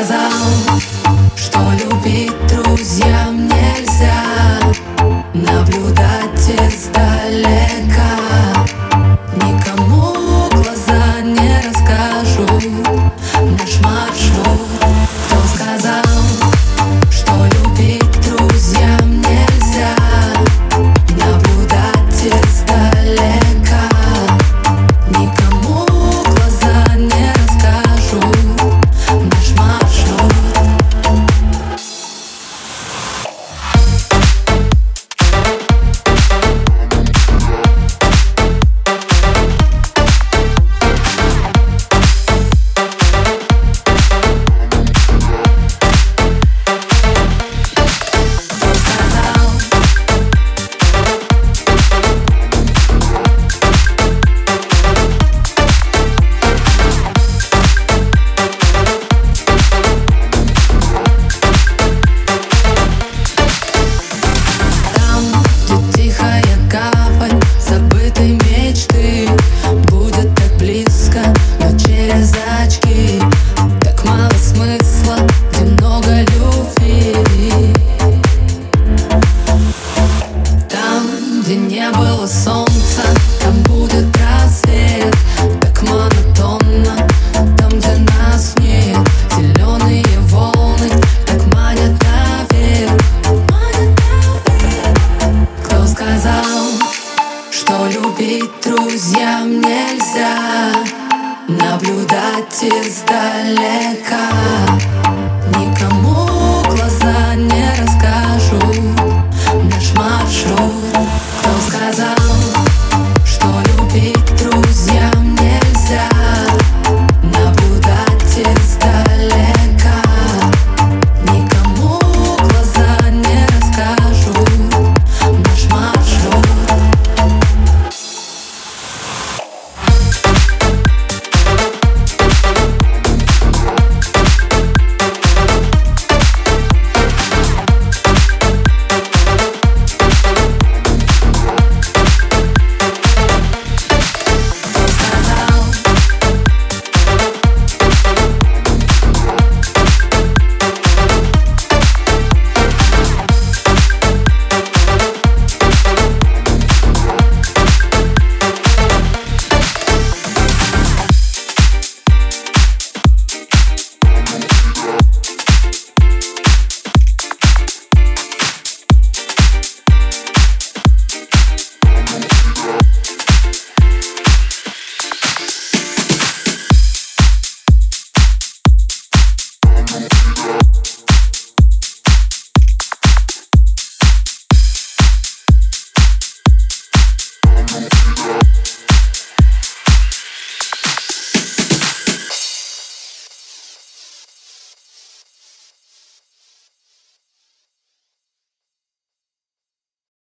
сказал, что любить друзьям нельзя. Наблю Быть друзьям нельзя Наблюдать издалека.